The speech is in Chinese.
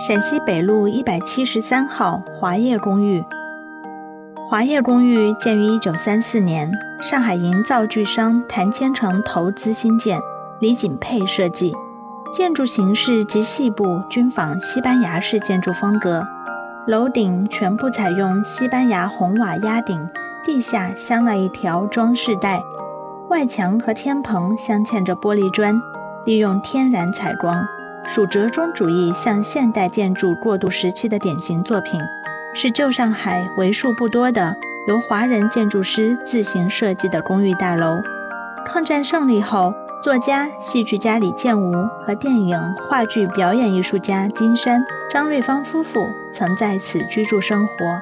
陕西北路一百七十三号华业公寓。华业公寓建于一九三四年，上海营造巨商谭千成投资兴建，李锦佩设计。建筑形式及细部均仿西班牙式建筑风格，楼顶全部采用西班牙红瓦压顶，地下镶了一条装饰带，外墙和天棚镶嵌着玻璃砖，利用天然采光，属折中主义向现代建筑过渡时期的典型作品，是旧上海为数不多的由华人建筑师自行设计的公寓大楼。抗战胜利后。作家、戏剧家李建吾和电影、话剧表演艺术家金山、张瑞芳夫妇曾在此居住生活。